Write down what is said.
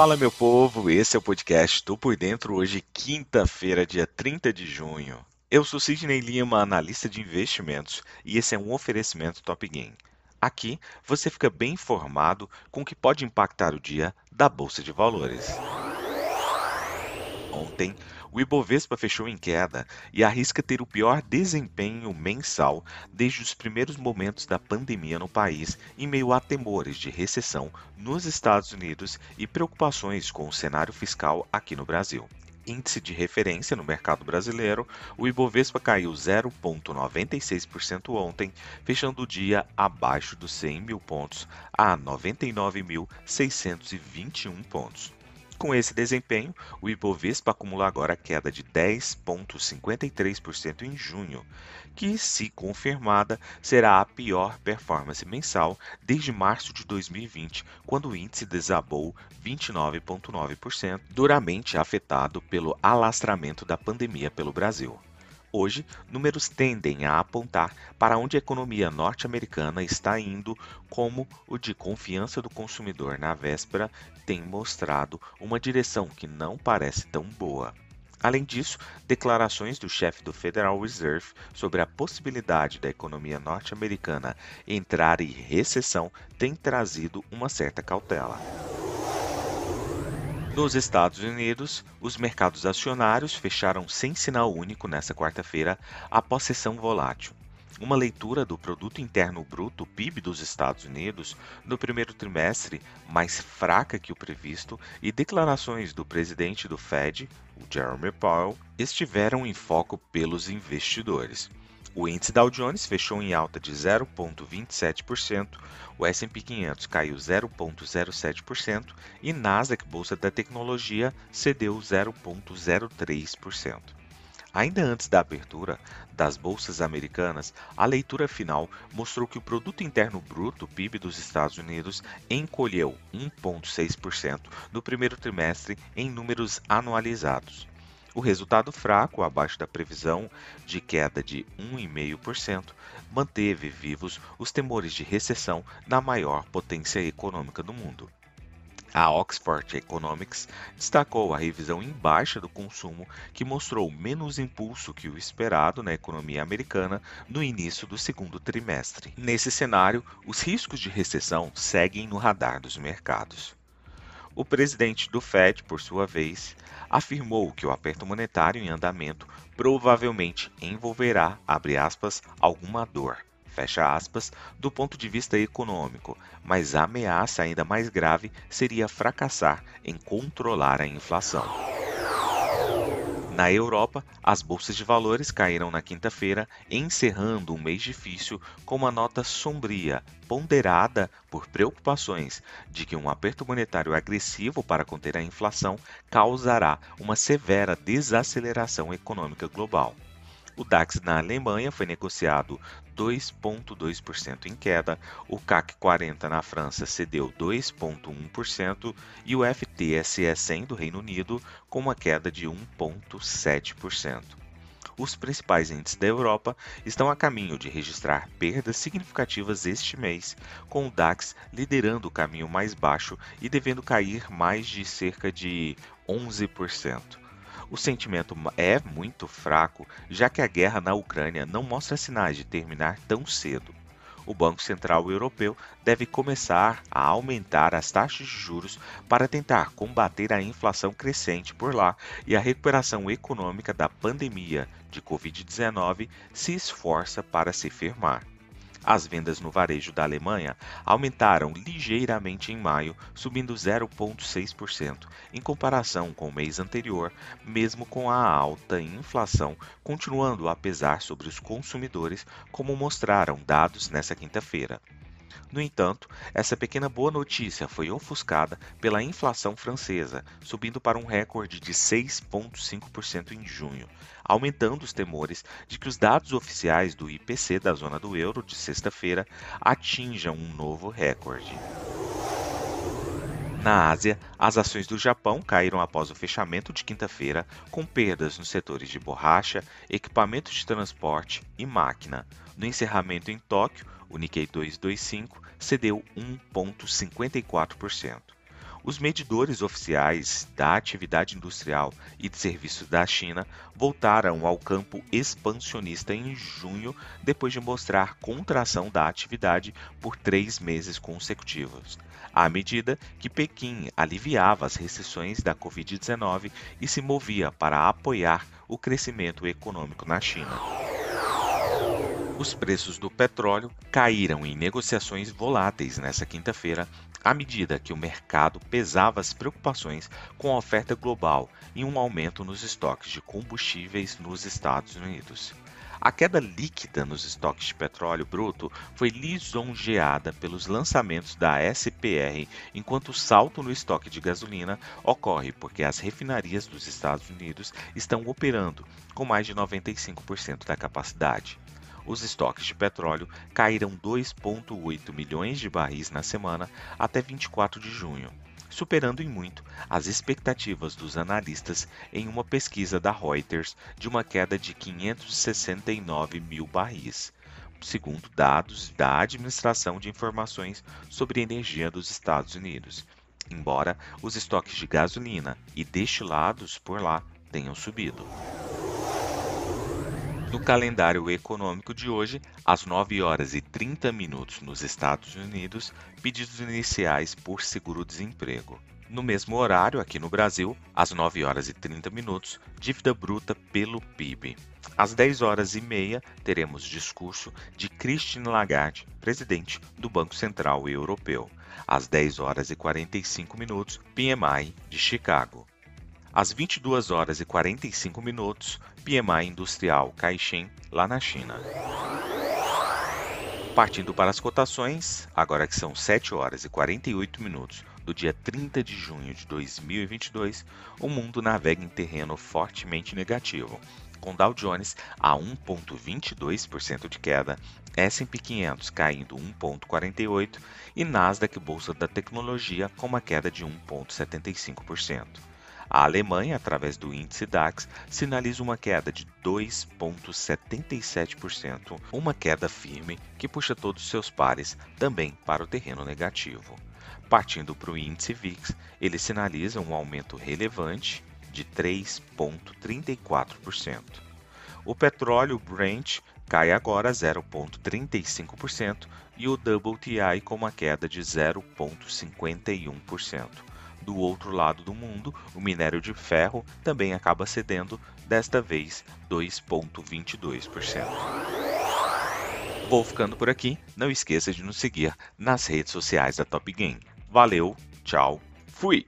Fala meu povo, esse é o podcast Tô Por Dentro, hoje quinta-feira, dia 30 de junho. Eu sou Sidney Lima, analista de investimentos, e esse é um oferecimento Top Game. Aqui você fica bem informado com o que pode impactar o dia da Bolsa de Valores. Ontem, o Ibovespa fechou em queda e arrisca ter o pior desempenho mensal desde os primeiros momentos da pandemia no país, em meio a temores de recessão nos Estados Unidos e preocupações com o cenário fiscal aqui no Brasil. Índice de referência no mercado brasileiro, o Ibovespa caiu 0,96% ontem, fechando o dia abaixo dos 100 mil pontos a 99.621 pontos. Com esse desempenho, o Ibovespa acumula agora queda de 10,53% em junho, que, se confirmada, será a pior performance mensal desde março de 2020, quando o índice desabou 29,9%, duramente afetado pelo alastramento da pandemia pelo Brasil. Hoje, números tendem a apontar para onde a economia norte-americana está indo, como o de confiança do consumidor na véspera tem mostrado uma direção que não parece tão boa. Além disso, declarações do chefe do Federal Reserve sobre a possibilidade da economia norte-americana entrar em recessão têm trazido uma certa cautela. Nos Estados Unidos, os mercados acionários fecharam sem sinal único nesta quarta-feira após sessão volátil. Uma leitura do Produto Interno Bruto, PIB dos Estados Unidos, no primeiro trimestre, mais fraca que o previsto, e declarações do presidente do Fed, o Jeremy Powell, estiveram em foco pelos investidores. O índice Dow Jones fechou em alta de 0,27%, o S&P 500 caiu 0,07% e Nasdaq Bolsa da Tecnologia cedeu 0,03%. Ainda antes da abertura das bolsas americanas, a leitura final mostrou que o produto interno bruto, PIB dos Estados Unidos, encolheu 1.6% no primeiro trimestre em números anualizados. O resultado fraco, abaixo da previsão de queda de 1,5%, manteve vivos os temores de recessão na maior potência econômica do mundo. A Oxford Economics destacou a revisão em baixa do consumo, que mostrou menos impulso que o esperado na economia americana no início do segundo trimestre. Nesse cenário, os riscos de recessão seguem no radar dos mercados. O presidente do Fed, por sua vez, afirmou que o aperto monetário em andamento provavelmente envolverá, aspas, alguma dor, fecha aspas, do ponto de vista econômico, mas a ameaça ainda mais grave seria fracassar em controlar a inflação. Na Europa, as bolsas de valores caíram na quinta-feira, encerrando um mês difícil com uma nota sombria, ponderada por preocupações de que um aperto monetário agressivo para conter a inflação causará uma severa desaceleração econômica global. O DAX na Alemanha foi negociado 2,2% em queda, o CAC 40 na França cedeu 2,1% e o FTSE 100 do Reino Unido com uma queda de 1,7%. Os principais índices da Europa estão a caminho de registrar perdas significativas este mês, com o DAX liderando o caminho mais baixo e devendo cair mais de cerca de 11% o sentimento é muito fraco, já que a guerra na Ucrânia não mostra sinais de terminar tão cedo. O Banco Central Europeu deve começar a aumentar as taxas de juros para tentar combater a inflação crescente por lá e a recuperação econômica da pandemia de Covid-19 se esforça para se firmar. As vendas no varejo da Alemanha aumentaram ligeiramente em maio, subindo 0,6% em comparação com o mês anterior, mesmo com a alta inflação continuando a pesar sobre os consumidores, como mostraram dados nesta quinta-feira. No entanto, essa pequena boa notícia foi ofuscada pela inflação francesa, subindo para um recorde de 6,5% em junho, aumentando os temores de que os dados oficiais do IPC da zona do euro de sexta-feira atinjam um novo recorde. Na Ásia, as ações do Japão caíram após o fechamento de quinta-feira, com perdas nos setores de borracha, equipamentos de transporte e máquina. No encerramento em Tóquio, o Nikkei 225 cedeu 1,54%. Os medidores oficiais da atividade industrial e de serviços da China voltaram ao campo expansionista em junho, depois de mostrar contração da atividade por três meses consecutivos, à medida que Pequim aliviava as restrições da Covid-19 e se movia para apoiar o crescimento econômico na China. Os preços do petróleo caíram em negociações voláteis nesta quinta-feira, à medida que o mercado pesava as preocupações com a oferta global e um aumento nos estoques de combustíveis nos Estados Unidos. A queda líquida nos estoques de petróleo bruto foi lisonjeada pelos lançamentos da SPR, enquanto o salto no estoque de gasolina ocorre porque as refinarias dos Estados Unidos estão operando com mais de 95% da capacidade os estoques de petróleo caíram 2,8 milhões de barris na semana até 24 de junho, superando em muito as expectativas dos analistas em uma pesquisa da Reuters de uma queda de 569 mil barris, segundo dados da Administração de Informações sobre Energia dos Estados Unidos. Embora os estoques de gasolina e destilados por lá tenham subido. No calendário econômico de hoje, às 9 horas e 30 minutos nos Estados Unidos, pedidos iniciais por seguro-desemprego. No mesmo horário, aqui no Brasil, às 9 horas e 30 minutos, dívida bruta pelo PIB. Às 10 horas e meia, teremos discurso de Christine Lagarde, presidente do Banco Central Europeu. Às 10 horas e 45 minutos, PMI de Chicago. Às 22 horas e 45 minutos, PMI Industrial Caixin, lá na China. Partindo para as cotações, agora que são 7 horas e 48 minutos do dia 30 de junho de 2022, o mundo navega em terreno fortemente negativo, com Dow Jones a 1,22% de queda, S&P 500 caindo 1,48% e Nasdaq Bolsa da Tecnologia com uma queda de 1,75%. A Alemanha, através do índice DAX, sinaliza uma queda de 2,77%, uma queda firme que puxa todos os seus pares também para o terreno negativo. Partindo para o índice VIX, ele sinaliza um aumento relevante de 3,34%. O petróleo Brent cai agora 0,35% e o WTI com uma queda de 0,51%. Do outro lado do mundo, o minério de ferro também acaba cedendo, desta vez 2,22%. Vou ficando por aqui. Não esqueça de nos seguir nas redes sociais da Top Game. Valeu, tchau, fui!